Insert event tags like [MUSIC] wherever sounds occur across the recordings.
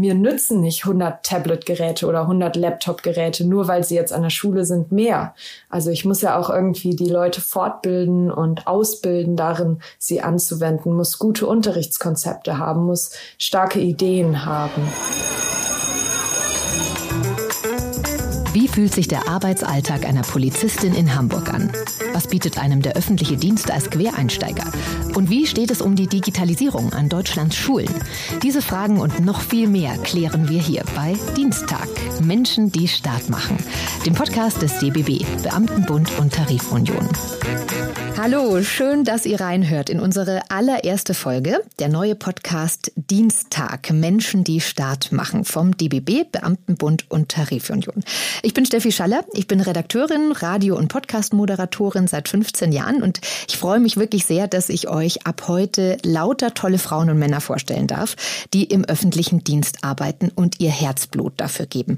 mir nützen nicht 100 Tablet-Geräte oder 100 Laptop-Geräte, nur weil sie jetzt an der Schule sind, mehr. Also ich muss ja auch irgendwie die Leute fortbilden und ausbilden darin, sie anzuwenden, muss gute Unterrichtskonzepte haben, muss starke Ideen haben. Wie fühlt sich der Arbeitsalltag einer Polizistin in Hamburg an? Was bietet einem der öffentliche Dienst als Quereinsteiger? Und wie steht es um die Digitalisierung an Deutschlands Schulen? Diese Fragen und noch viel mehr klären wir hier bei Dienstag. Menschen, die Staat machen. Dem Podcast des DBB, Beamtenbund und Tarifunion. Hallo, schön, dass ihr reinhört in unsere allererste Folge, der neue Podcast Dienstag, Menschen, die Staat machen, vom DBB, Beamtenbund und Tarifunion. Ich bin Steffi Schaller, ich bin Redakteurin, Radio- und Podcast-Moderatorin seit 15 Jahren und ich freue mich wirklich sehr, dass ich euch ab heute lauter tolle Frauen und Männer vorstellen darf, die im öffentlichen Dienst arbeiten und ihr Herzblut dafür geben.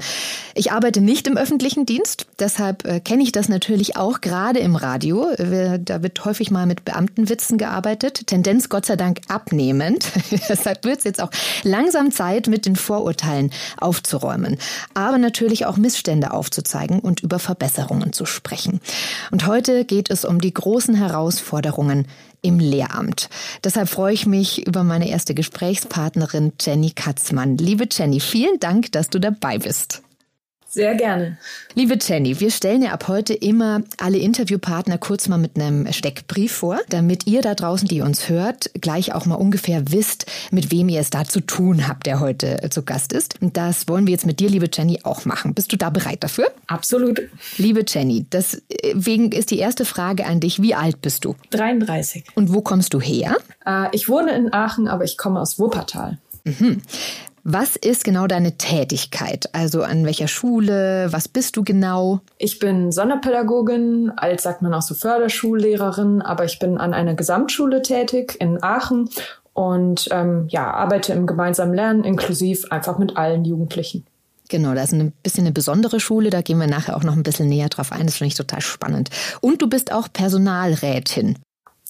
Ich arbeite nicht im öffentlichen Dienst, deshalb äh, kenne ich das natürlich auch gerade im Radio. Da wird wird häufig mal mit Beamtenwitzen gearbeitet. Tendenz Gott sei Dank abnehmend. [LAUGHS] Deshalb wird es jetzt auch langsam Zeit, mit den Vorurteilen aufzuräumen. Aber natürlich auch Missstände aufzuzeigen und über Verbesserungen zu sprechen. Und heute geht es um die großen Herausforderungen im Lehramt. Deshalb freue ich mich über meine erste Gesprächspartnerin Jenny Katzmann. Liebe Jenny, vielen Dank, dass du dabei bist. Sehr gerne. Liebe Jenny, wir stellen ja ab heute immer alle Interviewpartner kurz mal mit einem Steckbrief vor, damit ihr da draußen, die uns hört, gleich auch mal ungefähr wisst, mit wem ihr es da zu tun habt, der heute zu Gast ist. Und das wollen wir jetzt mit dir, liebe Jenny, auch machen. Bist du da bereit dafür? Absolut. Liebe Jenny, deswegen ist die erste Frage an dich. Wie alt bist du? 33. Und wo kommst du her? Äh, ich wohne in Aachen, aber ich komme aus Wuppertal. Mhm. Was ist genau deine Tätigkeit? Also an welcher Schule? Was bist du genau? Ich bin Sonderpädagogin, als sagt man auch so Förderschullehrerin, aber ich bin an einer Gesamtschule tätig in Aachen und ähm, ja, arbeite im gemeinsamen Lernen inklusiv einfach mit allen Jugendlichen. Genau, das ist ein bisschen eine besondere Schule, da gehen wir nachher auch noch ein bisschen näher drauf ein, das finde ich total spannend. Und du bist auch Personalrätin.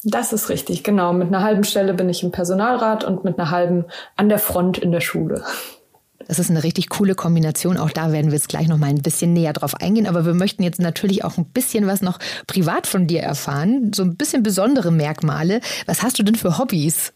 Das ist richtig, genau. Mit einer halben Stelle bin ich im Personalrat und mit einer halben an der Front in der Schule. Das ist eine richtig coole Kombination. Auch da werden wir jetzt gleich noch mal ein bisschen näher drauf eingehen. Aber wir möchten jetzt natürlich auch ein bisschen was noch privat von dir erfahren. So ein bisschen besondere Merkmale. Was hast du denn für Hobbys?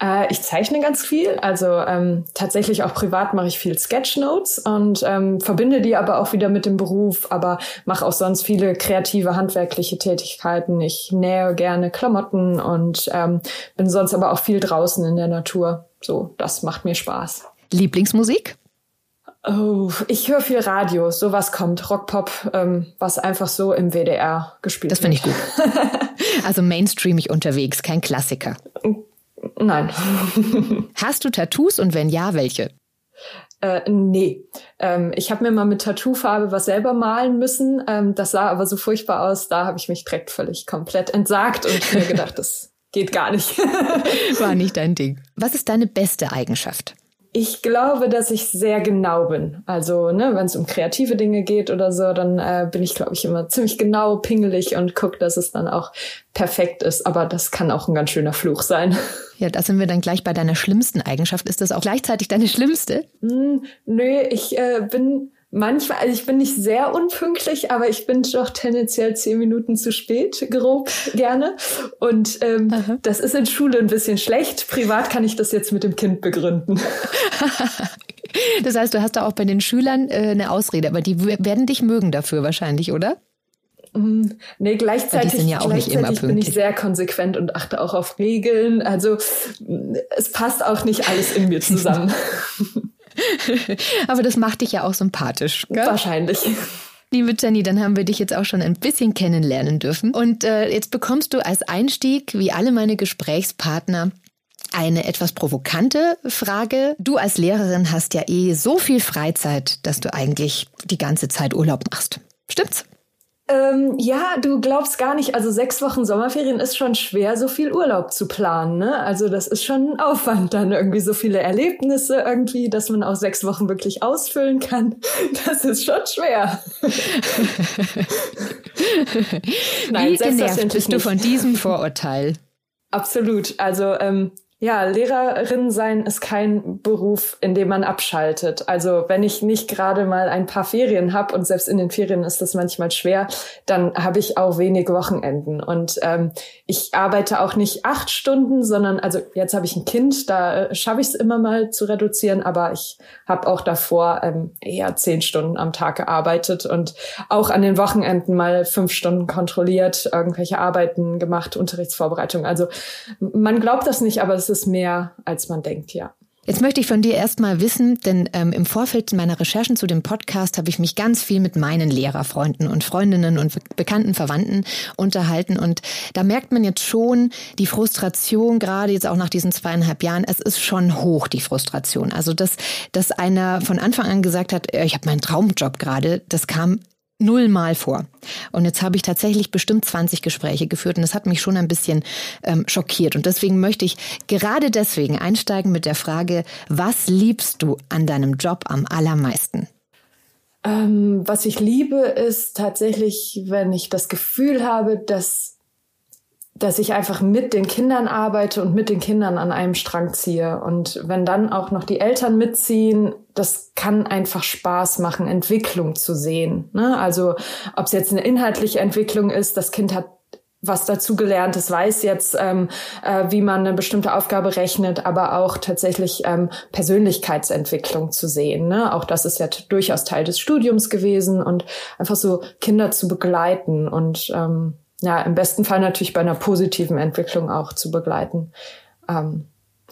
Äh, ich zeichne ganz viel, also ähm, tatsächlich auch privat mache ich viel Sketchnotes und ähm, verbinde die aber auch wieder mit dem Beruf, aber mache auch sonst viele kreative handwerkliche Tätigkeiten. Ich nähe gerne Klamotten und ähm, bin sonst aber auch viel draußen in der Natur. So, das macht mir Spaß. Lieblingsmusik? Oh, ich höre viel Radio, sowas kommt, Rockpop, ähm, was einfach so im WDR gespielt das wird. Das finde ich gut. [LAUGHS] also mainstreamig unterwegs, kein Klassiker. Nein. [LAUGHS] Hast du Tattoos und wenn ja, welche? Äh, nee. Ähm, ich habe mir mal mit Tattoofarbe was selber malen müssen. Ähm, das sah aber so furchtbar aus. Da habe ich mich direkt völlig komplett entsagt und mir gedacht, das [LAUGHS] geht gar nicht. War nicht dein Ding. Was ist deine beste Eigenschaft? Ich glaube, dass ich sehr genau bin. Also, ne, wenn es um kreative Dinge geht oder so, dann äh, bin ich, glaube ich, immer [LAUGHS] ziemlich genau, pingelig und gucke, dass es dann auch perfekt ist. Aber das kann auch ein ganz schöner Fluch sein. [LAUGHS] Ja, da sind wir dann gleich bei deiner schlimmsten Eigenschaft. Ist das auch gleichzeitig deine schlimmste? Mm, nö, ich äh, bin manchmal, also ich bin nicht sehr unpünktlich, aber ich bin doch tendenziell zehn Minuten zu spät, grob [LAUGHS] gerne. Und ähm, das ist in Schule ein bisschen schlecht. Privat kann ich das jetzt mit dem Kind begründen. [LAUGHS] das heißt, du hast da auch bei den Schülern äh, eine Ausrede, aber die werden dich mögen dafür wahrscheinlich, oder? Mm, nee, gleichzeitig, ja gleichzeitig bin ich sehr konsequent und achte auch auf Regeln. Also es passt auch nicht alles in mir [LAUGHS] zusammen. [LAUGHS] Aber das macht dich ja auch sympathisch. Gell? Wahrscheinlich. Liebe Jenny, dann haben wir dich jetzt auch schon ein bisschen kennenlernen dürfen. Und äh, jetzt bekommst du als Einstieg, wie alle meine Gesprächspartner, eine etwas provokante Frage. Du als Lehrerin hast ja eh so viel Freizeit, dass du eigentlich die ganze Zeit Urlaub machst. Stimmt's? Ähm, ja, du glaubst gar nicht, also sechs Wochen Sommerferien ist schon schwer, so viel Urlaub zu planen. Ne? Also das ist schon ein Aufwand, dann irgendwie so viele Erlebnisse irgendwie, dass man auch sechs Wochen wirklich ausfüllen kann. [LAUGHS] Das ist schon schwer. [LAUGHS] Nein, Wie genervt bist du von diesem Vorurteil? Absolut. Also ähm, Ja, Lehrerin sein ist kein Beruf, in dem man abschaltet. Also wenn ich nicht gerade mal ein paar Ferien habe und selbst in den Ferien ist das manchmal schwer, dann habe ich auch wenig Wochenenden. Und ähm, ich arbeite auch nicht acht Stunden, sondern also jetzt habe ich ein Kind, da äh, schaffe ich es immer mal zu reduzieren, aber ich habe auch davor ähm, eher zehn Stunden am Tag gearbeitet und auch an den Wochenenden mal fünf Stunden kontrolliert, irgendwelche Arbeiten gemacht, Unterrichtsvorbereitung. Also man glaubt das nicht, aber es ist mehr, als man denkt, ja. Jetzt möchte ich von dir erstmal wissen, denn ähm, im Vorfeld meiner Recherchen zu dem Podcast habe ich mich ganz viel mit meinen Lehrerfreunden und Freundinnen und bekannten Verwandten unterhalten. Und da merkt man jetzt schon die Frustration, gerade jetzt auch nach diesen zweieinhalb Jahren, es ist schon hoch, die Frustration. Also, dass, dass einer von Anfang an gesagt hat, ich habe meinen Traumjob gerade, das kam nullmal vor. Und jetzt habe ich tatsächlich bestimmt 20 Gespräche geführt und das hat mich schon ein bisschen ähm, schockiert. Und deswegen möchte ich gerade deswegen einsteigen mit der Frage, was liebst du an deinem Job am allermeisten? Ähm, was ich liebe, ist tatsächlich, wenn ich das Gefühl habe, dass dass ich einfach mit den Kindern arbeite und mit den Kindern an einem Strang ziehe. Und wenn dann auch noch die Eltern mitziehen, das kann einfach Spaß machen, Entwicklung zu sehen. Ne? Also ob es jetzt eine inhaltliche Entwicklung ist, das Kind hat was dazu gelernt, es weiß jetzt, ähm, äh, wie man eine bestimmte Aufgabe rechnet, aber auch tatsächlich ähm, Persönlichkeitsentwicklung zu sehen. Ne? Auch das ist ja durchaus Teil des Studiums gewesen und einfach so Kinder zu begleiten und ähm, ja, im besten Fall natürlich bei einer positiven Entwicklung auch zu begleiten. Ähm,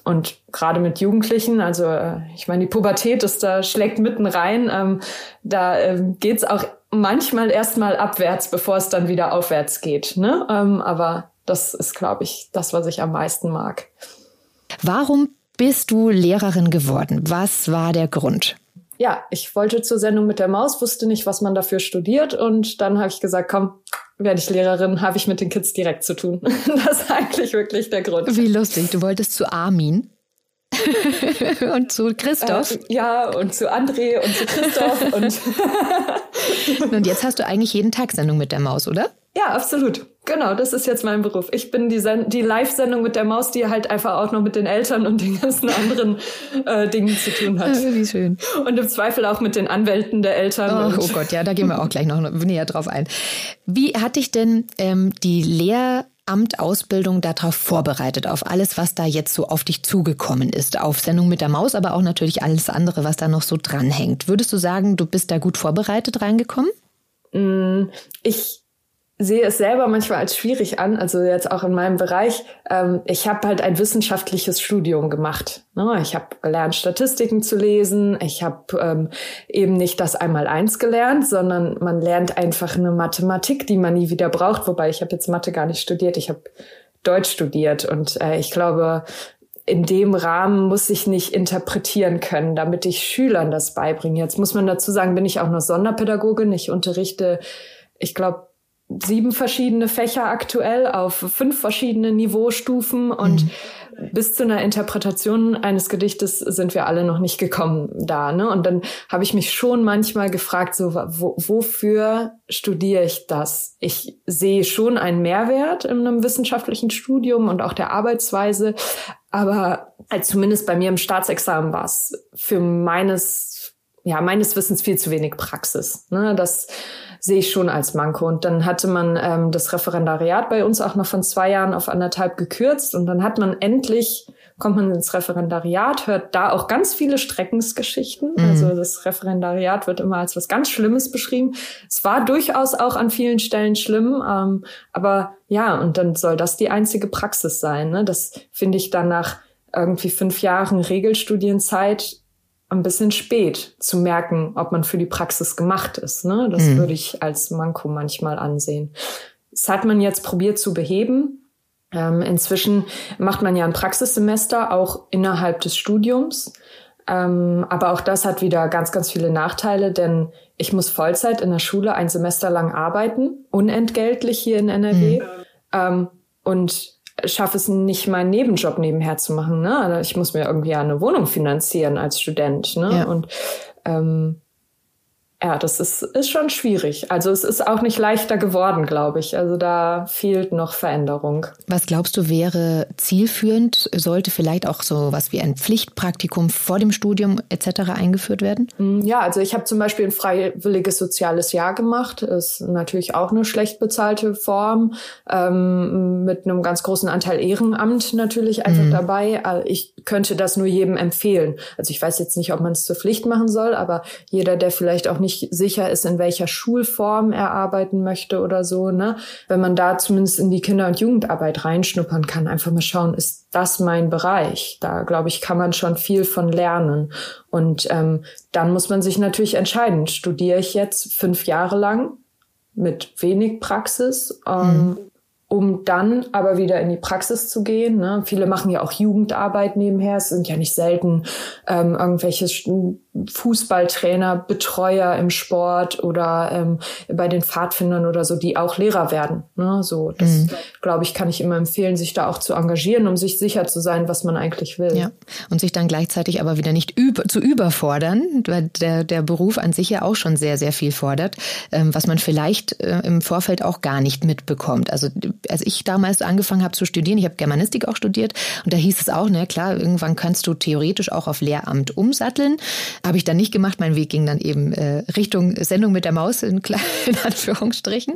und gerade mit Jugendlichen, also äh, ich meine, die Pubertät ist da schlägt mitten rein. Ähm, da ähm, geht's auch manchmal erstmal abwärts, bevor es dann wieder aufwärts geht. Ne? Ähm, aber das ist, glaube ich, das, was ich am meisten mag. Warum bist du Lehrerin geworden? Was war der Grund? Ja, ich wollte zur Sendung mit der Maus, wusste nicht, was man dafür studiert und dann habe ich gesagt, komm, werde ich Lehrerin, habe ich mit den Kids direkt zu tun. [LAUGHS] Das ist eigentlich wirklich der Grund. Wie lustig. Du wolltest zu Armin. [LAUGHS] und zu Christoph. Äh, ja, und zu André und zu Christoph. und, [LAUGHS] und jetzt hast du eigentlich jeden Tag Sendung mit der Maus, oder? Ja, absolut. Genau, das ist jetzt mein Beruf. Ich bin die, die Live-Sendung mit der Maus, die halt einfach auch noch mit den Eltern und den ganzen anderen äh, Dingen zu tun hat. Wie schön. Und im Zweifel auch mit den Anwälten der Eltern. Oh, oh Gott, ja, da gehen wir auch gleich noch näher drauf ein. Wie hat dich denn ähm, die Lehramtausbildung darauf vorbereitet, auf alles, was da jetzt so auf dich zugekommen ist? Auf Sendung mit der Maus, aber auch natürlich alles andere, was da noch so dranhängt. Würdest du sagen, du bist da gut vorbereitet reingekommen? Mm, ich sehe es selber manchmal als schwierig an, also jetzt auch in meinem Bereich. Ähm, ich habe halt ein wissenschaftliches Studium gemacht. Ne? Ich habe gelernt, Statistiken zu lesen. Ich habe ähm, eben nicht das Einmal-Eins gelernt, sondern man lernt einfach eine Mathematik, die man nie wieder braucht. Wobei ich habe jetzt Mathe gar nicht studiert. Ich habe Deutsch studiert und äh, ich glaube, in dem Rahmen muss ich nicht interpretieren können, damit ich Schülern das beibringe. Jetzt muss man dazu sagen, bin ich auch nur Sonderpädagogin. Ich unterrichte, ich glaube, sieben verschiedene Fächer aktuell auf fünf verschiedene Niveaustufen und mhm. bis zu einer Interpretation eines Gedichtes sind wir alle noch nicht gekommen da. Ne? Und dann habe ich mich schon manchmal gefragt, so wo, wofür studiere ich das? Ich sehe schon einen Mehrwert in einem wissenschaftlichen Studium und auch der Arbeitsweise, aber also zumindest bei mir im Staatsexamen war es für meines ja meines Wissens viel zu wenig Praxis. Ne? Das sehe ich schon als Manko. Und dann hatte man ähm, das Referendariat bei uns auch noch von zwei Jahren auf anderthalb gekürzt und dann hat man endlich kommt man ins Referendariat, hört da auch ganz viele Streckensgeschichten. Mhm. Also das Referendariat wird immer als was ganz Schlimmes beschrieben. Es war durchaus auch an vielen Stellen schlimm, ähm, aber ja, und dann soll das die einzige Praxis sein. Ne? Das finde ich dann nach irgendwie fünf Jahren Regelstudienzeit ein bisschen spät zu merken, ob man für die Praxis gemacht ist. Ne? Das mhm. würde ich als Manko manchmal ansehen. Das hat man jetzt probiert zu beheben. Ähm, inzwischen macht man ja ein Praxissemester auch innerhalb des Studiums. Ähm, aber auch das hat wieder ganz, ganz viele Nachteile, denn ich muss Vollzeit in der Schule ein Semester lang arbeiten, unentgeltlich hier in NRW. Mhm. Ähm, und schaffe es nicht, meinen Nebenjob nebenher zu machen. Ne? Also ich muss mir irgendwie eine Wohnung finanzieren als Student. Ne? Ja. Und ähm, Ja, das ist, ist schon schwierig. Also es ist auch nicht leichter geworden, glaube ich. Also da fehlt noch Veränderung. Was glaubst du wäre zielführend? Sollte vielleicht auch so was wie ein Pflichtpraktikum vor dem Studium etc. eingeführt werden? Mm, ja, also ich habe zum Beispiel ein freiwilliges soziales Jahr gemacht. Ist natürlich auch eine schlecht bezahlte Form ähm, mit einem ganz großen Anteil Ehrenamt natürlich einfach mhm. dabei. Äh, ich könnte das nur jedem empfehlen. Also ich weiß jetzt nicht, ob man es zur Pflicht machen soll, aber jeder, der vielleicht auch nicht sicher ist, in welcher Schulform er arbeiten möchte oder so, ne, wenn man da zumindest in die Kinder- und Jugendarbeit reinschnuppern kann, einfach mal schauen, ist das mein Bereich? Da glaube ich, kann man schon viel von lernen. Und ähm, dann muss man sich natürlich entscheiden, studiere ich jetzt fünf Jahre lang mit wenig Praxis ähm, mhm um dann aber wieder in die Praxis zu gehen. Ne? Viele machen ja auch Jugendarbeit nebenher. Es sind ja nicht selten ähm, irgendwelche Fußballtrainer, Betreuer im Sport oder ähm, bei den Pfadfindern oder so, die auch Lehrer werden. Ne? So, das mhm. glaube ich, kann ich immer empfehlen, sich da auch zu engagieren, um sich sicher zu sein, was man eigentlich will. Ja. Und sich dann gleichzeitig aber wieder nicht über, zu überfordern, weil der, der Beruf an sich ja auch schon sehr, sehr viel fordert, ähm, was man vielleicht äh, im Vorfeld auch gar nicht mitbekommt. Also als ich damals angefangen habe zu studieren, ich habe Germanistik auch studiert und da hieß es auch, ne, klar, irgendwann kannst du theoretisch auch auf Lehramt umsatteln. Habe ich dann nicht gemacht. Mein Weg ging dann eben äh, Richtung Sendung mit der Maus in, [LAUGHS] in Anführungsstrichen.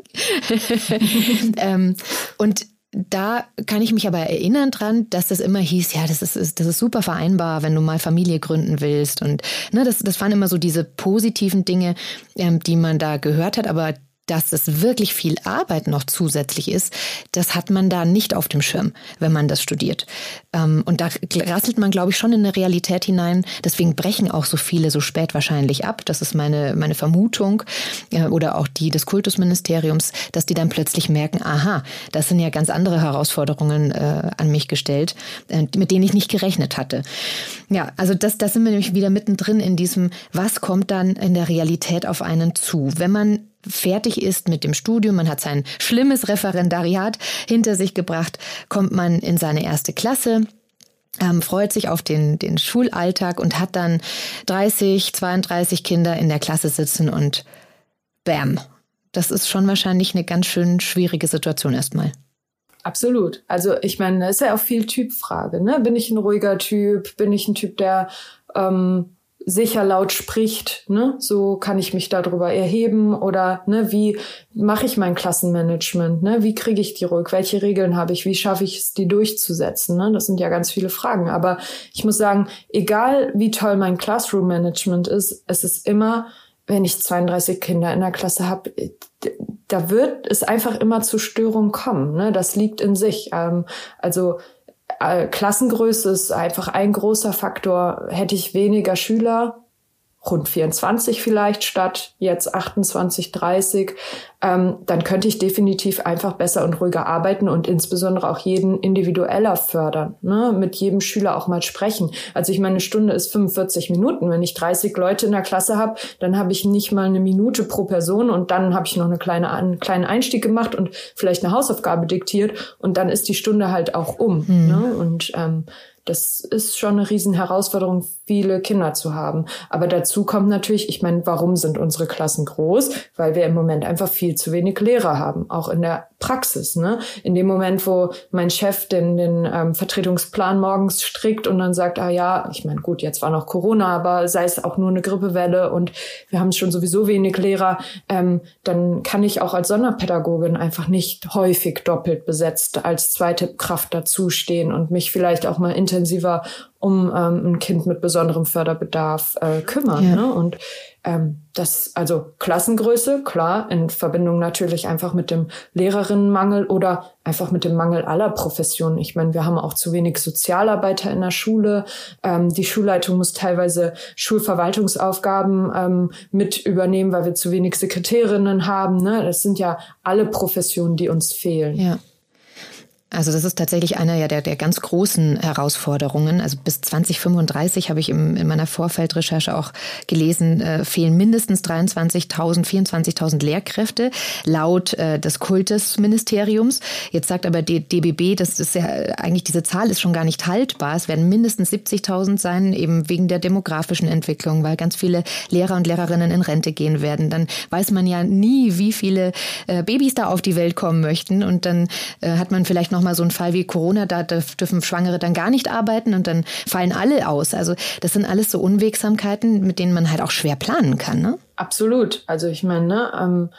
[LAUGHS] ähm, und da kann ich mich aber erinnern dran, dass das immer hieß, ja, das ist, das ist super vereinbar, wenn du mal Familie gründen willst. Und ne, das, das waren immer so diese positiven Dinge, ähm, die man da gehört hat. Aber dass es wirklich viel Arbeit noch zusätzlich ist, das hat man da nicht auf dem Schirm, wenn man das studiert. Ähm, und da rasselt man, glaube ich, schon in eine Realität hinein. Deswegen brechen auch so viele so spät wahrscheinlich ab. Das ist meine, meine Vermutung äh, oder auch die des Kultusministeriums, dass die dann plötzlich merken, aha, das sind ja ganz andere Herausforderungen äh, an mich gestellt, äh, mit denen ich nicht gerechnet hatte. Ja, also das, das sind wir nämlich wieder mittendrin in diesem, was kommt dann in der Realität auf einen zu? Wenn man fertig ist mit dem Studium, man hat sein schlimmes Referendariat hinter sich gebracht, kommt man in seine erste Klasse. Ähm, freut sich auf den, den Schulalltag und hat dann 30, 32 Kinder in der Klasse sitzen und bam. Das ist schon wahrscheinlich eine ganz schön schwierige Situation erstmal. Absolut. Also ich meine, ist ja auch viel Typfrage. Ne? Bin ich ein ruhiger Typ? Bin ich ein Typ, der ähm, sicher laut spricht, ne? So kann ich mich darüber erheben oder ne, wie mache ich mein Klassenmanagement, ne? Wie kriege ich die ruhig? Welche Regeln habe ich? Wie schaffe ich es, die durchzusetzen? Ne? Das sind ja ganz viele Fragen. Aber ich muss sagen, egal wie toll mein Classroom Management ist, es ist immer, wenn ich 32 Kinder in der Klasse habe, da wird es einfach immer zu Störungen kommen. Ne? Das liegt in sich. Ähm, also Klassengröße ist einfach ein großer Faktor. Hätte ich weniger Schüler, rund 24 vielleicht statt jetzt 28, 30, ähm, dann könnte ich definitiv einfach besser und ruhiger arbeiten und insbesondere auch jeden individueller fördern, ne? mit jedem Schüler auch mal sprechen. Also ich meine, eine Stunde ist 45 Minuten. Wenn ich 30 Leute in der Klasse habe, dann habe ich nicht mal eine Minute pro Person und dann habe ich noch eine kleine, einen kleinen Einstieg gemacht und vielleicht eine Hausaufgabe diktiert und dann ist die Stunde halt auch um. Mhm. Ne? Und ähm, das ist schon eine riesen Herausforderung, viele Kinder zu haben. Aber dazu kommt natürlich, ich meine, warum sind unsere Klassen groß? Weil wir im Moment einfach viel zu wenig Lehrer haben, auch in der Praxis. Ne? In dem Moment, wo mein Chef den, den ähm, Vertretungsplan morgens strickt und dann sagt, ah ja, ich meine, gut, jetzt war noch Corona, aber sei es auch nur eine Grippewelle und wir haben schon sowieso wenig Lehrer, ähm, dann kann ich auch als Sonderpädagogin einfach nicht häufig doppelt besetzt als zweite Kraft dazustehen und mich vielleicht auch mal intensiver um ähm, ein Kind mit besonderem Förderbedarf äh, kümmern. Ja. Ne? Und ähm, das, also Klassengröße, klar, in Verbindung natürlich einfach mit dem Lehrerinnenmangel oder einfach mit dem Mangel aller Professionen. Ich meine, wir haben auch zu wenig Sozialarbeiter in der Schule. Ähm, die Schulleitung muss teilweise Schulverwaltungsaufgaben ähm, mit übernehmen, weil wir zu wenig Sekretärinnen haben. Ne? Das sind ja alle Professionen, die uns fehlen. Ja. Also das ist tatsächlich eine ja der, der ganz großen Herausforderungen. Also bis 2035 habe ich im, in meiner Vorfeldrecherche auch gelesen, äh, fehlen mindestens 23.000, 24.000 Lehrkräfte laut äh, des Kultusministeriums. Jetzt sagt aber die DBB, das ist ja eigentlich diese Zahl ist schon gar nicht haltbar. Es werden mindestens 70.000 sein, eben wegen der demografischen Entwicklung, weil ganz viele Lehrer und Lehrerinnen in Rente gehen werden. Dann weiß man ja nie, wie viele äh, Babys da auf die Welt kommen möchten und dann äh, hat man vielleicht noch mal so einen Fall wie Corona, da dürfen Schwangere dann gar nicht arbeiten und dann fallen alle aus. Also das sind alles so Unwegsamkeiten, mit denen man halt auch schwer planen kann. Ne? Absolut. Also ich meine, ne, ähm,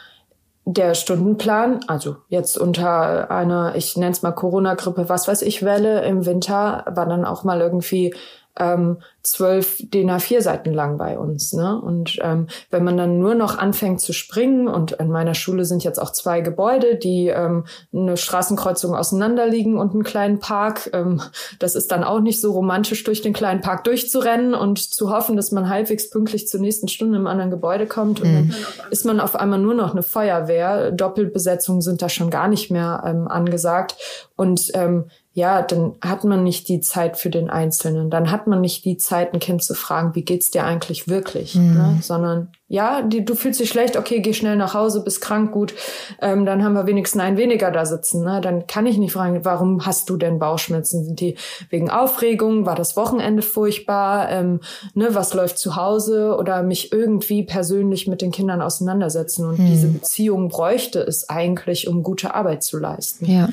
der Stundenplan, also jetzt unter einer, ich nenne es mal Corona-Grippe, was weiß ich, Welle im Winter, war dann auch mal irgendwie ähm, zwölf DIN A4 Seiten lang bei uns. Ne? Und ähm, wenn man dann nur noch anfängt zu springen, und in meiner Schule sind jetzt auch zwei Gebäude, die ähm, eine Straßenkreuzung auseinanderliegen und einen kleinen Park, ähm, das ist dann auch nicht so romantisch, durch den kleinen Park durchzurennen und zu hoffen, dass man halbwegs pünktlich zur nächsten Stunde im anderen Gebäude kommt. Und mhm. dann ist man auf einmal nur noch eine Feuerwehr. Doppelbesetzungen sind da schon gar nicht mehr ähm, angesagt. Und ähm, ja, dann hat man nicht die Zeit für den Einzelnen. Dann hat man nicht die Zeit, ein Kind zu fragen, wie geht's dir eigentlich wirklich, mhm. ne? sondern ja, die, du fühlst dich schlecht, okay, geh schnell nach Hause, bist krank, gut, ähm, dann haben wir wenigstens einen weniger da sitzen. Ne? Dann kann ich nicht fragen, warum hast du denn Bauchschmerzen? Sind die wegen Aufregung? War das Wochenende furchtbar? Ähm, ne, was läuft zu Hause? Oder mich irgendwie persönlich mit den Kindern auseinandersetzen. Und mhm. diese Beziehung bräuchte es eigentlich, um gute Arbeit zu leisten. Ja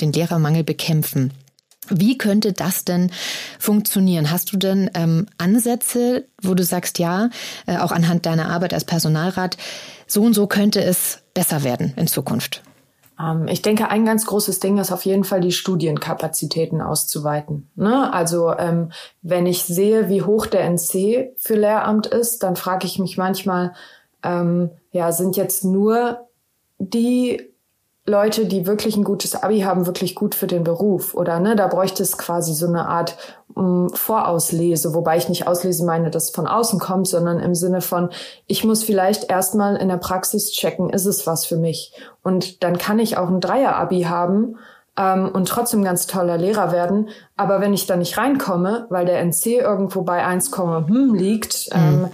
den Lehrermangel bekämpfen. Wie könnte das denn funktionieren? Hast du denn ähm, Ansätze, wo du sagst, ja, äh, auch anhand deiner Arbeit als Personalrat, so und so könnte es besser werden in Zukunft? Ähm, ich denke, ein ganz großes Ding ist auf jeden Fall die Studienkapazitäten auszuweiten. Ne? Also ähm, wenn ich sehe, wie hoch der NC für Lehramt ist, dann frage ich mich manchmal, ähm, ja, sind jetzt nur die Leute, die wirklich ein gutes Abi haben, wirklich gut für den Beruf oder ne, da bräuchte es quasi so eine Art um, mm, Vorauslese, wobei ich nicht auslese meine, dass von außen kommt, sondern im Sinne von, ich muss vielleicht erstmal in der Praxis checken, ist es was für mich? Und dann kann ich auch ein Dreier-Abi haben ähm, und trotzdem ganz toller Lehrer werden, aber wenn ich da nicht reinkomme, weil der NC irgendwo bei 1, hm liegt, mhm.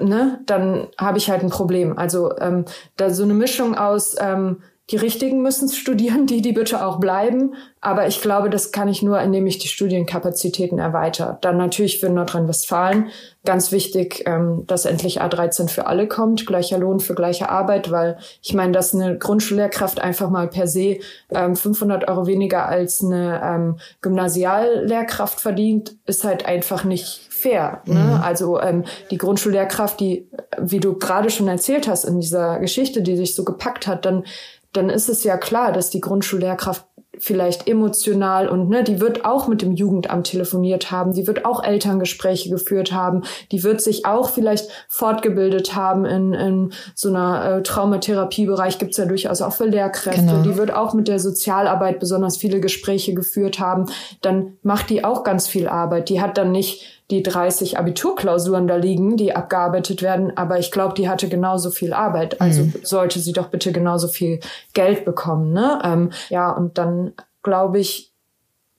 ähm, ne, dann habe ich halt ein Problem. Also ähm, da so eine Mischung aus ähm, die Richtigen müssen studieren, die, die bitte auch bleiben. Aber ich glaube, das kann ich nur, indem ich die Studienkapazitäten erweitere. Dann natürlich für Nordrhein-Westfalen ganz wichtig, ähm, dass endlich A13 für alle kommt, gleicher Lohn für gleiche Arbeit, weil ich meine, dass eine Grundschullehrkraft einfach mal per se ähm, 500 Euro weniger als eine ähm, Gymnasiallehrkraft verdient, ist halt einfach nicht fair. Ne? Mhm. Also ähm, die Grundschullehrkraft, die, wie du gerade schon erzählt hast in dieser Geschichte, die sich so gepackt hat, dann dann ist es ja klar, dass die Grundschullehrkraft vielleicht emotional und ne, die wird auch mit dem Jugendamt telefoniert haben, die wird auch Elterngespräche geführt haben, die wird sich auch vielleicht fortgebildet haben in, in so einer äh, Traumatherapiebereich gibt's ja durchaus auch für Lehrkräfte, genau. die wird auch mit der Sozialarbeit besonders viele Gespräche geführt haben, dann macht die auch ganz viel Arbeit. Die hat dann nicht die 30 Abiturklausuren da liegen, die abgearbeitet werden, aber ich glaube, die hatte genauso viel Arbeit. Also mhm. sollte sie doch bitte genauso viel Geld bekommen. Ne? Ähm, ja, und dann glaube ich,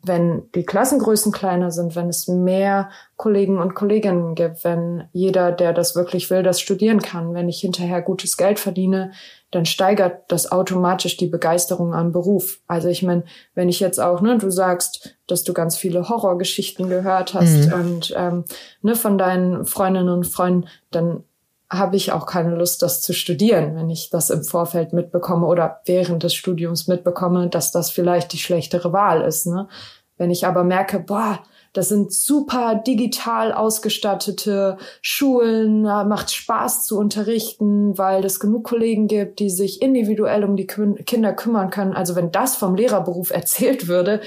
wenn die Klassengrößen kleiner sind, wenn es mehr Kollegen und Kolleginnen gibt, wenn jeder, der das wirklich will, das studieren kann, wenn ich hinterher gutes Geld verdiene, dann steigert das automatisch die Begeisterung am Beruf. Also ich meine, wenn ich jetzt auch, ne, du sagst, dass du ganz viele Horrorgeschichten gehört hast mhm. und ähm, ne, von deinen Freundinnen und Freunden, dann habe ich auch keine Lust, das zu studieren, wenn ich das im Vorfeld mitbekomme oder während des Studiums mitbekomme, dass das vielleicht die schlechtere Wahl ist. Ne? Wenn ich aber merke, boah, das sind super digital ausgestattete Schulen, macht Spaß zu unterrichten, weil es genug Kollegen gibt, die sich individuell um die Kinder kümmern können. Also wenn das vom Lehrerberuf [LAUGHS] erzählt würde,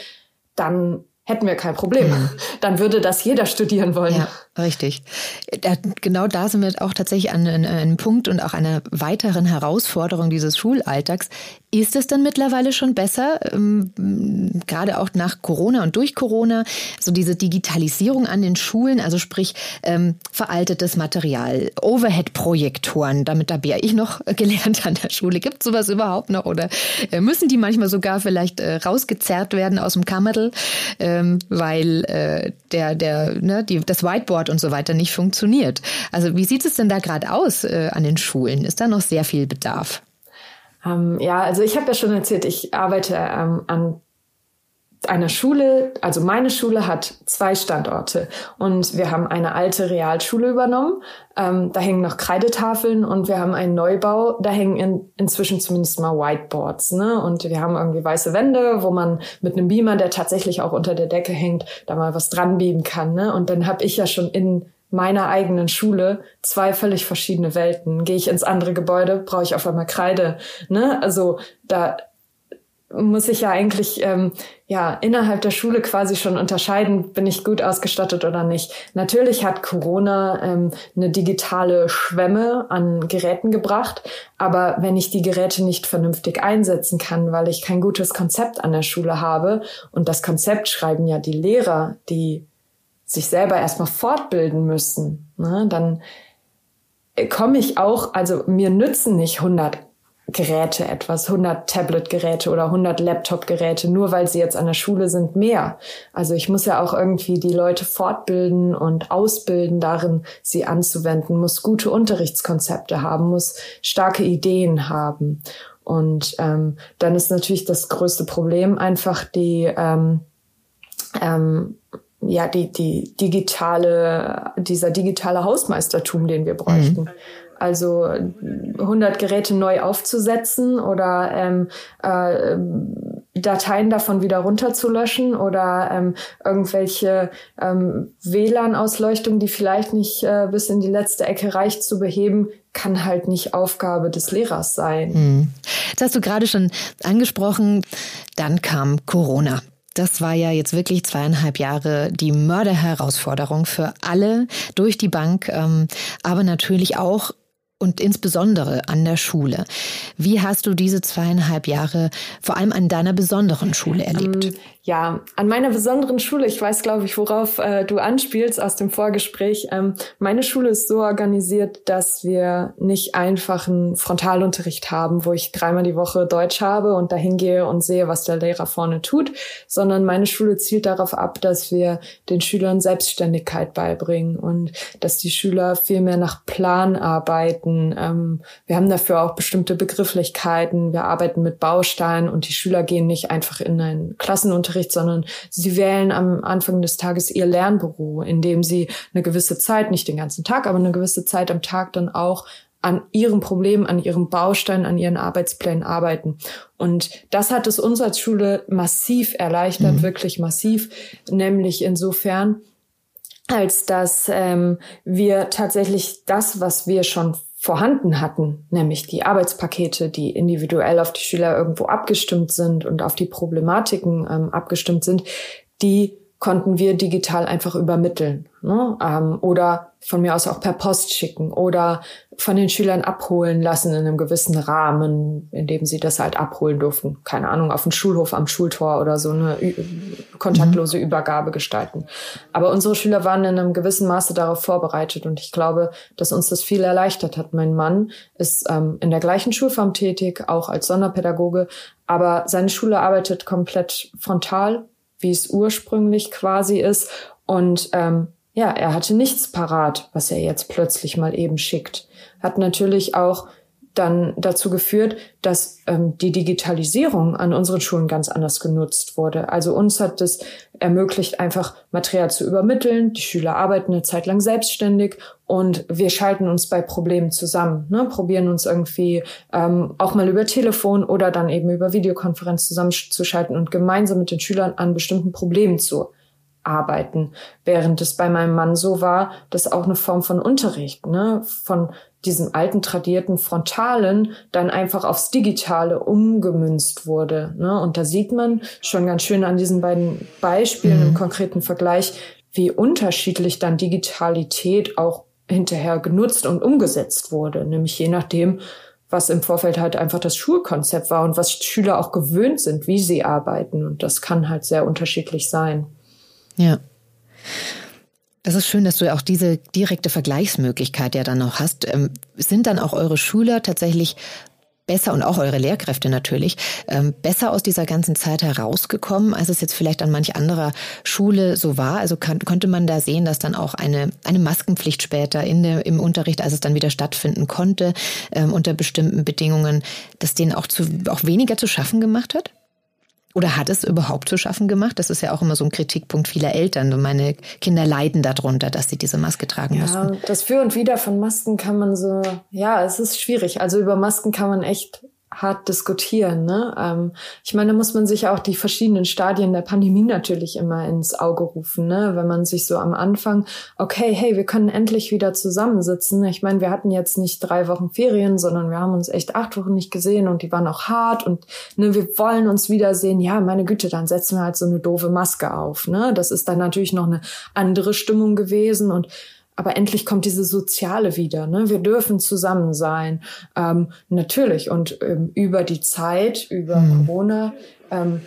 dann hätten wir kein Problem. Mhm. Dann würde das jeder studieren wollen. Ja. Richtig. Da, genau da sind wir auch tatsächlich an, an einem Punkt und auch einer weiteren Herausforderung dieses Schulalltags. Ist es dann mittlerweile schon besser, ähm, gerade auch nach Corona und durch Corona, so diese Digitalisierung an den Schulen, also sprich ähm, veraltetes Material, Overhead-Projektoren, damit habe ja ich noch gelernt an der Schule. Gibt sowas überhaupt noch oder äh, müssen die manchmal sogar vielleicht äh, rausgezerrt werden aus dem Kammerl, ähm, weil äh, der, der, ne, die, das Whiteboard und so weiter nicht funktioniert? Also wie sieht es denn da gerade aus äh, an den Schulen? Ist da noch sehr viel Bedarf? Ähm, ja, also ich habe ja schon erzählt, ich arbeite ähm, an einer Schule, also meine Schule hat zwei Standorte und wir haben eine alte Realschule übernommen. Ähm, da hängen noch Kreidetafeln und wir haben einen Neubau. Da hängen in, inzwischen zumindest mal Whiteboards. Ne? Und wir haben irgendwie weiße Wände, wo man mit einem Beamer, der tatsächlich auch unter der Decke hängt, da mal was dran beamen kann. Ne? Und dann habe ich ja schon in meiner eigenen Schule zwei völlig verschiedene Welten. Gehe ich ins andere Gebäude, brauche ich auf einmal Kreide. Ne? Also da muss ich ja eigentlich ähm, ja innerhalb der Schule quasi schon unterscheiden, bin ich gut ausgestattet oder nicht. Natürlich hat Corona ähm, eine digitale Schwemme an Geräten gebracht, aber wenn ich die Geräte nicht vernünftig einsetzen kann, weil ich kein gutes Konzept an der Schule habe und das Konzept schreiben ja die Lehrer, die sich selber erstmal fortbilden müssen, ne, dann komme ich auch, also mir nützen nicht 100 Geräte etwas, 100 Tablet-Geräte oder 100 Laptop-Geräte, nur weil sie jetzt an der Schule sind, mehr. Also ich muss ja auch irgendwie die Leute fortbilden und ausbilden darin, sie anzuwenden, muss gute Unterrichtskonzepte haben, muss starke Ideen haben. Und ähm, dann ist natürlich das größte Problem einfach die ähm, ähm, ja, die, die digitale, dieser digitale Hausmeistertum, den wir bräuchten. Mhm. Also 100 Geräte neu aufzusetzen oder ähm, äh, Dateien davon wieder runterzulöschen oder ähm, irgendwelche ähm, WLAN-Ausleuchtung, die vielleicht nicht äh, bis in die letzte Ecke reicht, zu beheben, kann halt nicht Aufgabe des Lehrers sein. Hm. Das hast du gerade schon angesprochen. Dann kam Corona. Das war ja jetzt wirklich zweieinhalb Jahre die Mörderherausforderung für alle durch die Bank, ähm, aber natürlich auch und insbesondere an der Schule. Wie hast du diese zweieinhalb Jahre vor allem an deiner besonderen Schule erlebt? Ja, an meiner besonderen Schule, ich weiß, glaube ich, worauf äh, du anspielst aus dem Vorgespräch. Ähm, meine Schule ist so organisiert, dass wir nicht einfach einen Frontalunterricht haben, wo ich dreimal die Woche Deutsch habe und dahin gehe und sehe, was der Lehrer vorne tut, sondern meine Schule zielt darauf ab, dass wir den Schülern Selbstständigkeit beibringen und dass die Schüler viel mehr nach Plan arbeiten. Ähm, wir haben dafür auch bestimmte Begrifflichkeiten. Wir arbeiten mit Bausteinen und die Schüler gehen nicht einfach in einen Klassenunterricht Unterricht, sondern sie wählen am Anfang des Tages ihr Lernbüro, in dem sie eine gewisse Zeit, nicht den ganzen Tag, aber eine gewisse Zeit am Tag dann auch an ihrem Problem, an ihrem Baustein, an ihren Arbeitsplänen arbeiten. Und das hat es uns als Schule massiv erleichtert, mhm. wirklich massiv, nämlich insofern, als dass ähm, wir tatsächlich das, was wir schon vorhanden hatten, nämlich die Arbeitspakete, die individuell auf die Schüler irgendwo abgestimmt sind und auf die Problematiken ähm, abgestimmt sind, die konnten wir digital einfach übermitteln. Ne? Ähm, oder von mir aus auch per Post schicken oder von den Schülern abholen lassen in einem gewissen Rahmen, in dem sie das halt abholen durften. Keine Ahnung, auf dem Schulhof am Schultor oder so eine kontaktlose mhm. Übergabe gestalten. Aber unsere Schüler waren in einem gewissen Maße darauf vorbereitet und ich glaube, dass uns das viel erleichtert hat. Mein Mann ist ähm, in der gleichen Schulform tätig, auch als Sonderpädagoge, aber seine Schule arbeitet komplett frontal wie es ursprünglich quasi ist. Und ähm, ja, er hatte nichts parat, was er jetzt plötzlich mal eben schickt. Hat natürlich auch dann dazu geführt, dass ähm, die Digitalisierung an unseren Schulen ganz anders genutzt wurde. Also uns hat es ermöglicht, einfach Material zu übermitteln. Die Schüler arbeiten eine Zeit lang selbstständig und wir schalten uns bei Problemen zusammen, ne? probieren uns irgendwie ähm, auch mal über Telefon oder dann eben über Videokonferenz zusammenzuschalten und gemeinsam mit den Schülern an bestimmten Problemen zu arbeiten. Während es bei meinem Mann so war, dass auch eine Form von Unterricht, ne, von diesem alten tradierten Frontalen dann einfach aufs Digitale umgemünzt wurde. Ne? Und da sieht man schon ganz schön an diesen beiden Beispielen mhm. im konkreten Vergleich, wie unterschiedlich dann Digitalität auch hinterher genutzt und umgesetzt wurde, nämlich je nachdem, was im Vorfeld halt einfach das Schulkonzept war und was Schüler auch gewöhnt sind, wie sie arbeiten. Und das kann halt sehr unterschiedlich sein. Ja. Das ist schön, dass du auch diese direkte Vergleichsmöglichkeit ja dann noch hast. Ähm, sind dann auch eure Schüler tatsächlich besser und auch eure Lehrkräfte natürlich ähm, besser aus dieser ganzen Zeit herausgekommen, als es jetzt vielleicht an manch anderer Schule so war? Also kann, konnte man da sehen, dass dann auch eine, eine Maskenpflicht später in der, im Unterricht, als es dann wieder stattfinden konnte, ähm, unter bestimmten Bedingungen, dass denen auch, zu, auch weniger zu schaffen gemacht hat? Oder hat es überhaupt zu schaffen gemacht? Das ist ja auch immer so ein Kritikpunkt vieler Eltern. Und meine Kinder leiden darunter, dass sie diese Maske tragen ja, müssen. Das Für und Wider von Masken kann man so, ja, es ist schwierig. Also über Masken kann man echt hart diskutieren. Ne? Ähm, ich meine, da muss man sich auch die verschiedenen Stadien der Pandemie natürlich immer ins Auge rufen. Ne? Wenn man sich so am Anfang, okay, hey, wir können endlich wieder zusammensitzen. Ich meine, wir hatten jetzt nicht drei Wochen Ferien, sondern wir haben uns echt acht Wochen nicht gesehen und die waren auch hart und ne, wir wollen uns wiedersehen. Ja, meine Güte, dann setzen wir halt so eine doofe Maske auf. Ne? Das ist dann natürlich noch eine andere Stimmung gewesen und aber endlich kommt diese Soziale wieder. Ne? Wir dürfen zusammen sein. Ähm, natürlich. Und ähm, über die Zeit, über hm. Corona, ähm,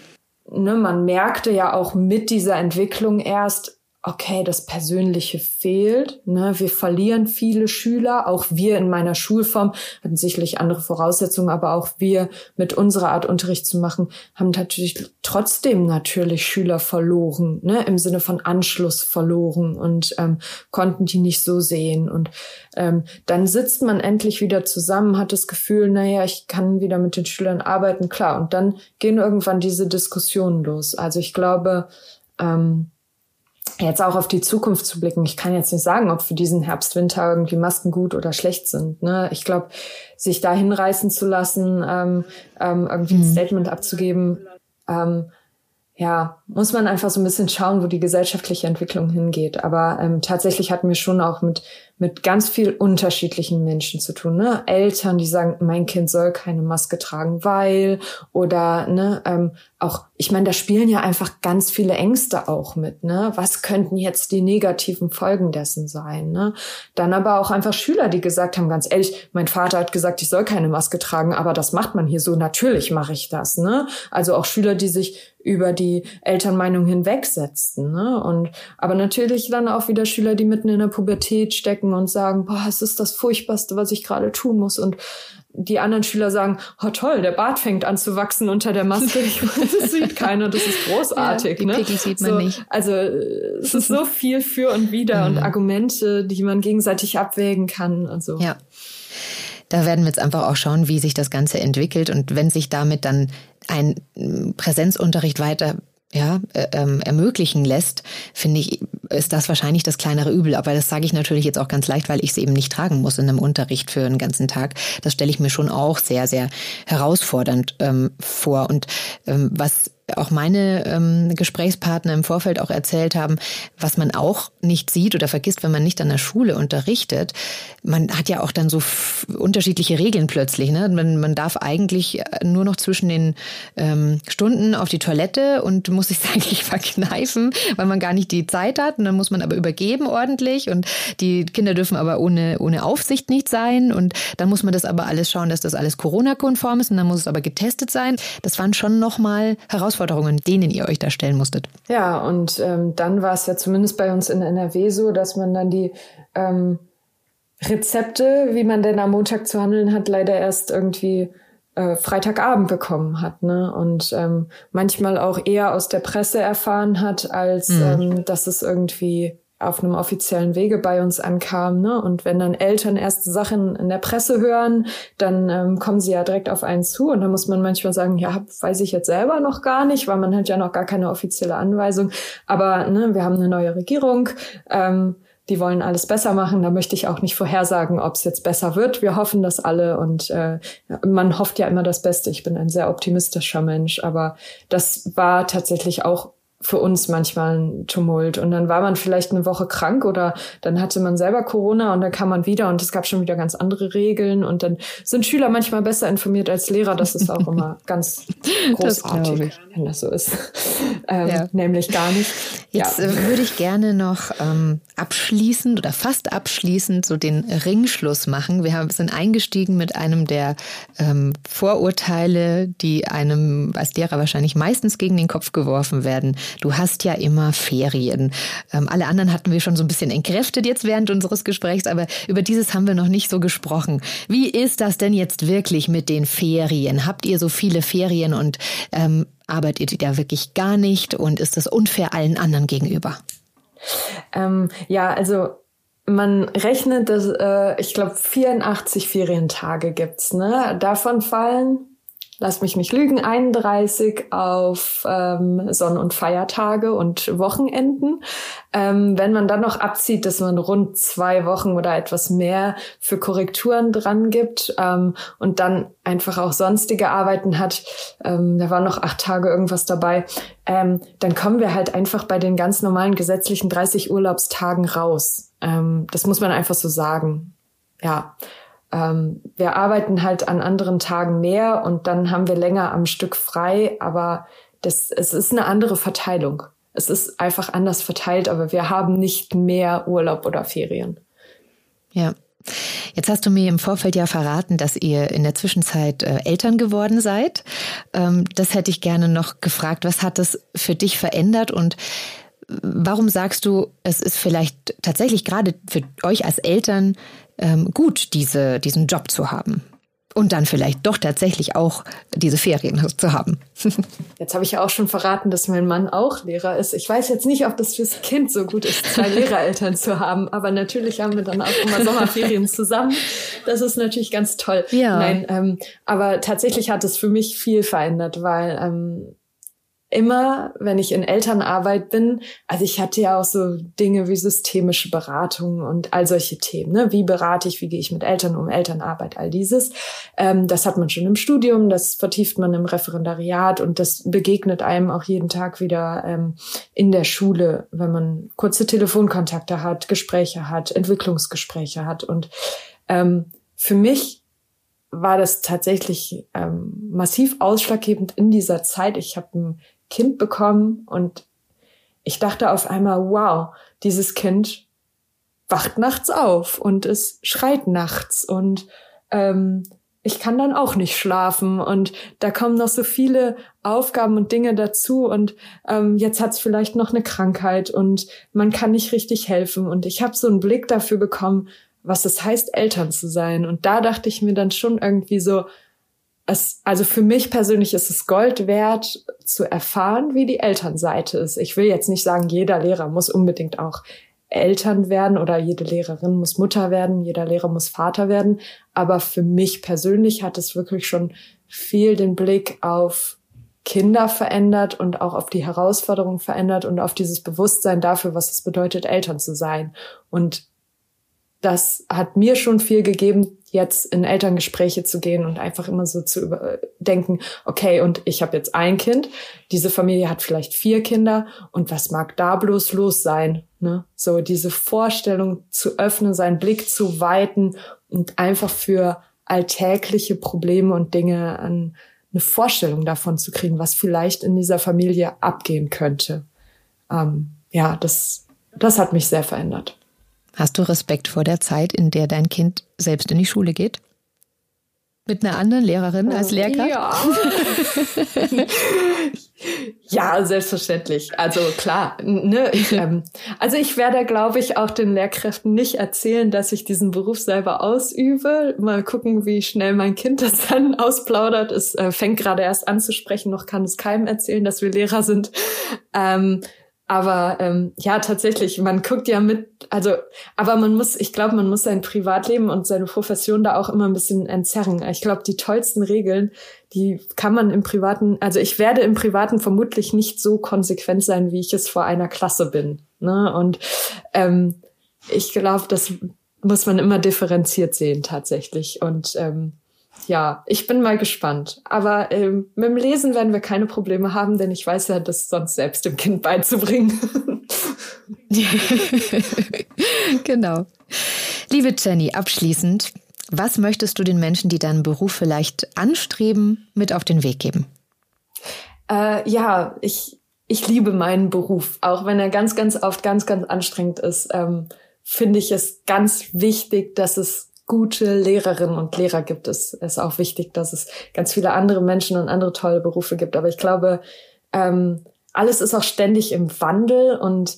ne, man merkte ja auch mit dieser Entwicklung erst, okay, das Persönliche fehlt. Ne? Wir verlieren viele Schüler. Auch wir in meiner Schulform hatten sicherlich andere Voraussetzungen, aber auch wir mit unserer Art Unterricht zu machen, haben natürlich trotzdem natürlich Schüler verloren, ne? im Sinne von Anschluss verloren und ähm, konnten die nicht so sehen. Und ähm, dann sitzt man endlich wieder zusammen, hat das Gefühl, naja, ich kann wieder mit den Schülern arbeiten, klar. Und dann gehen irgendwann diese Diskussionen los. Also ich glaube, ähm, jetzt auch auf die Zukunft zu blicken. Ich kann jetzt nicht sagen, ob für diesen Herbst, Winter irgendwie Masken gut oder schlecht sind. Ne? Ich glaube, sich da hinreißen zu lassen, ähm, ähm, irgendwie ein mhm. Statement abzugeben, ähm, ja, muss man einfach so ein bisschen schauen, wo die gesellschaftliche Entwicklung hingeht. Aber ähm, tatsächlich hatten wir schon auch mit mit ganz viel unterschiedlichen Menschen zu tun. Ne? Eltern, die sagen, mein Kind soll keine Maske tragen, weil oder ne ähm, auch, ich meine, da spielen ja einfach ganz viele Ängste auch mit. Ne, was könnten jetzt die negativen Folgen dessen sein? Ne? Dann aber auch einfach Schüler, die gesagt haben, ganz ehrlich, mein Vater hat gesagt, ich soll keine Maske tragen, aber das macht man hier so. Natürlich mache ich das. Ne, also auch Schüler, die sich über die Elternmeinung hinwegsetzten. Ne? Und aber natürlich dann auch wieder Schüler, die mitten in der Pubertät stecken und sagen, boah, es ist das Furchtbarste, was ich gerade tun muss. Und die anderen Schüler sagen, oh toll, der Bart fängt an zu wachsen unter der Maske. [LAUGHS] Das sieht keiner, das ist großartig. Ja, die ne? sieht man so, nicht. Also es ist so viel für und wider und [LAUGHS] mhm. Argumente, die man gegenseitig abwägen kann. Also. Ja. Da werden wir jetzt einfach auch schauen, wie sich das Ganze entwickelt und wenn sich damit dann ein Präsenzunterricht weiter ja, äh, ähm, ermöglichen lässt, finde ich, ist das wahrscheinlich das kleinere Übel. Aber das sage ich natürlich jetzt auch ganz leicht, weil ich es eben nicht tragen muss in einem Unterricht für einen ganzen Tag. Das stelle ich mir schon auch sehr, sehr herausfordernd ähm, vor. Und ähm, was auch meine ähm, Gesprächspartner im Vorfeld auch erzählt haben, was man auch nicht sieht oder vergisst, wenn man nicht an der Schule unterrichtet. Man hat ja auch dann so unterschiedliche Regeln plötzlich. Ne? Man, man darf eigentlich äh, nur noch zwischen den ähm, Stunden auf die Toilette und muss sich [LAUGHS] eigentlich verkneifen, weil man gar nicht die Zeit hat. Und dann muss man aber übergeben ordentlich und die Kinder dürfen aber ohne, ohne Aufsicht nicht sein. Und dann muss man das aber alles schauen, dass das alles Corona-konform ist und dann muss es aber getestet sein. Das waren schon nochmal Herausforderungen Herausforderungen, denen ihr euch da stellen musstet? Ja, und ähm, dann war es ja zumindest bei uns in NRW so, dass man dann die ähm, Rezepte, wie man denn am Montag zu handeln hat, leider erst irgendwie äh, Freitagabend bekommen hat, ne? Und ähm, manchmal auch eher aus der Presse erfahren hat, als mhm. ähm, dass es irgendwie auf einem offiziellen Wege bei uns ankam. Ne? Und wenn dann Eltern erste Sachen in der Presse hören, dann ähm, kommen sie ja direkt auf einen zu. Und da muss man manchmal sagen, ja, weiß ich jetzt selber noch gar nicht, weil man hat ja noch gar keine offizielle Anweisung. Aber ne, wir haben eine neue Regierung. Ähm, die wollen alles besser machen. Da möchte ich auch nicht vorhersagen, ob es jetzt besser wird. Wir hoffen das alle und äh, man hofft ja immer das Beste. Ich bin ein sehr optimistischer Mensch, aber das war tatsächlich auch für uns manchmal ein Tumult. Und dann war man vielleicht eine Woche krank oder dann hatte man selber Corona und dann kam man wieder und es gab schon wieder ganz andere Regeln. Und dann sind Schüler manchmal besser informiert als Lehrer. Das ist auch immer [LAUGHS] ganz großartig, das wenn das so ist. [LAUGHS] Ähm, ja. Nämlich gar nicht. Jetzt ja. Äh, würde ich gerne noch ähm, abschließend oder fast abschließend so den Ringschluss machen. Wir haben, sind eingestiegen mit einem der ähm, Vorurteile, die einem als Lehrer wahrscheinlich meistens gegen den Kopf geworfen werden du hast ja immer Ferien. Ähm, alle anderen hatten wir schon so ein bisschen entkräftet jetzt während unseres Gesprächs, aber über dieses haben wir noch nicht so gesprochen. Wie ist das denn jetzt wirklich mit den Ferien? Habt ihr so viele Ferien und ähm, arbeitet ihr da wirklich gar nicht und ist das unfair allen anderen gegenüber? Ähm, ja, also man rechnet, dass äh, ich glaube 84 Ferientage gibt's. Ne? Davon fallen lass mich nicht lügen, 31 auf ähm, Sonn- und Feiertage und Wochenenden. Ähm, wenn man dann noch abzieht, dass man rund zwei Wochen oder etwas mehr für Korrekturen dran gibt ähm, und dann einfach auch sonstige Arbeiten hat, ähm, da waren noch acht Tage irgendwas dabei, ähm, dann kommen wir halt einfach bei den ganz normalen gesetzlichen 30 Urlaubstagen raus. Ähm, das muss man einfach so sagen. Ja ähm, wir arbeiten halt an anderen Tagen mehr und dann haben wir länger am Stück frei, aber das, es ist eine andere Verteilung. Es ist einfach anders verteilt, aber wir haben nicht mehr Urlaub oder Ferien. Ja. Jetzt hast du mir im Vorfeld ja verraten, dass ihr in der Zwischenzeit äh, Eltern geworden seid. Ähm, das hätte ich gerne noch gefragt. Was hat das für dich verändert und warum sagst du, es ist vielleicht tatsächlich gerade für euch als Eltern ähm, gut, diese, diesen Job zu haben. Und dann vielleicht doch tatsächlich auch diese Ferien [LAUGHS] zu haben. Jetzt habe ich ja auch schon verraten, dass mein Mann auch Lehrer ist. Ich weiß jetzt nicht, ob das fürs Kind so gut ist, zwei [LAUGHS] Lehrereltern zu haben, aber natürlich haben wir dann auch immer Sommerferien [LAUGHS] zusammen. Das ist natürlich ganz toll. Ja. Nein, ähm, aber tatsächlich hat es für mich viel verändert, weil ähm, immer, wenn ich in Elternarbeit bin, also ich hatte ja auch so Dinge wie systemische Beratung und all solche Themen. Ne? Wie berate ich, wie gehe ich mit Eltern um, Elternarbeit, all dieses. Ähm, das hat man schon im Studium, das vertieft man im Referendariat und das begegnet einem auch jeden Tag wieder ähm, in der Schule, wenn man kurze Telefonkontakte hat, Gespräche hat, Entwicklungsgespräche hat. Und ähm, für mich war das tatsächlich ähm, massiv ausschlaggebend in dieser Zeit. Ich habe ein Kind bekommen und ich dachte auf einmal, wow, dieses Kind wacht nachts auf und es schreit nachts und ähm, ich kann dann auch nicht schlafen und da kommen noch so viele Aufgaben und Dinge dazu und ähm, jetzt hat es vielleicht noch eine Krankheit und man kann nicht richtig helfen und ich habe so einen Blick dafür bekommen, was es heißt, Eltern zu sein. Und da dachte ich mir dann schon irgendwie so, es, also für mich persönlich ist es Gold wert, zu erfahren, wie die Elternseite ist. Ich will jetzt nicht sagen, jeder Lehrer muss unbedingt auch Eltern werden oder jede Lehrerin muss Mutter werden, jeder Lehrer muss Vater werden. Aber für mich persönlich hat es wirklich schon viel den Blick auf Kinder verändert und auch auf die Herausforderungen verändert und auf dieses Bewusstsein dafür, was es bedeutet, Eltern zu sein. Und das hat mir schon viel gegeben, jetzt in Elterngespräche zu gehen und einfach immer so zu denken, okay, und ich habe jetzt ein Kind, diese Familie hat vielleicht vier Kinder und was mag da bloß los sein? Ne? So diese Vorstellung zu öffnen, seinen Blick zu weiten und einfach für alltägliche Probleme und Dinge an eine Vorstellung davon zu kriegen, was vielleicht in dieser Familie abgehen könnte. Ähm, ja, das, das hat mich sehr verändert. Hast du Respekt vor der Zeit, in der dein Kind selbst in die Schule geht? Mit einer anderen Lehrerin als Lehrkraft? Ja. [LAUGHS] ja, selbstverständlich. Also klar. Ne, ähm, also ich werde, glaube ich, auch den Lehrkräften nicht erzählen, dass ich diesen Beruf selber ausübe. Mal gucken, wie schnell mein Kind das dann ausplaudert. Es äh, fängt gerade erst an zu sprechen, noch kann es keinem erzählen, dass wir Lehrer sind. Aber ähm, ja, tatsächlich, man guckt ja mit, also, aber man muss, ich glaube, man muss sein Privatleben und seine Profession da auch immer ein bisschen entzerren. Ich glaube, die tollsten Regeln, die kann man im Privaten, also ich werde im Privaten vermutlich nicht so konsequent sein, wie ich es vor einer Klasse bin. Ne? Und ähm, ich glaube, das muss man immer differenziert sehen tatsächlich. Und ähm, ja, ich bin mal gespannt. Aber ähm, mit dem Lesen werden wir keine Probleme haben, denn ich weiß ja, das sonst selbst dem Kind beizubringen. [LAUGHS] genau. Liebe Jenny, abschließend, was möchtest du den Menschen, die deinen Beruf vielleicht anstreben, mit auf den Weg geben? Äh, ja, ich, ich liebe meinen Beruf, auch wenn er ganz, ganz oft ganz, ganz anstrengend ist. Ähm, finde ich es ganz wichtig, dass es gute Lehrerinnen und Lehrer gibt. Es ist auch wichtig, dass es ganz viele andere Menschen und andere tolle Berufe gibt. Aber ich glaube, ähm, alles ist auch ständig im Wandel und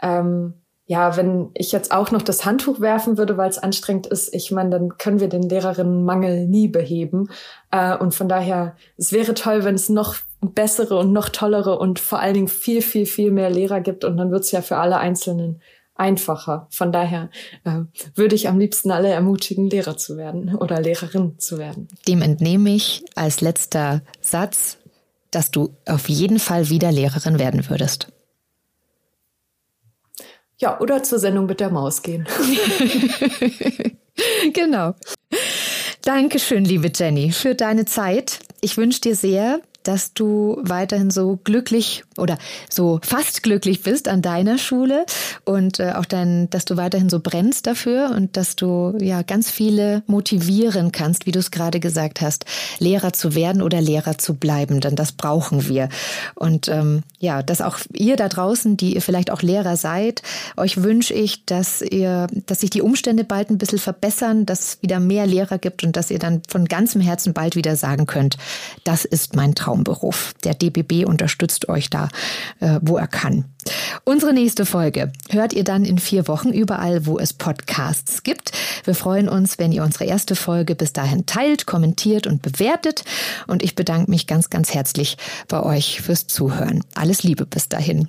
ähm, ja, wenn ich jetzt auch noch das Handtuch werfen würde, weil es anstrengend ist, ich meine, dann können wir den Lehrerinnenmangel nie beheben. Äh, und von daher, es wäre toll, wenn es noch bessere und noch tollere und vor allen Dingen viel, viel, viel mehr Lehrer gibt. Und dann wird es ja für alle Einzelnen einfacher. Von daher äh, würde ich am liebsten alle ermutigen, Lehrer zu werden oder Lehrerin zu werden. Dem entnehme ich als letzter Satz, dass du auf jeden Fall wieder Lehrerin werden würdest. Ja, oder zur Sendung mit der Maus gehen. [LAUGHS] genau. Dankeschön, liebe Jenny, für deine Zeit. Ich wünsche dir sehr, dass du weiterhin so glücklich oder so fast glücklich bist an deiner Schule und äh, auch dein, dass du weiterhin so brennst dafür und dass du ja ganz viele motivieren kannst, wie du es gerade gesagt hast, Lehrer zu werden oder Lehrer zu bleiben, denn das brauchen wir. Und ähm, ja, dass auch ihr da draußen, die ihr vielleicht auch Lehrer seid, euch wünsche ich, dass ihr, dass sich die Umstände bald ein bisschen verbessern, dass es wieder mehr Lehrer gibt und dass ihr dann von ganzem Herzen bald wieder sagen könnt, das ist mein Traumberuf. Der DBB unterstützt euch da äh, wo er kann. Unsere nächste Folge hört ihr dann in vier Wochen überall, wo es Podcasts gibt. Wir freuen uns, wenn ihr unsere erste Folge bis dahin teilt, kommentiert und bewertet. Und ich bedanke mich ganz, ganz herzlich bei euch fürs Zuhören. Alles Liebe bis dahin.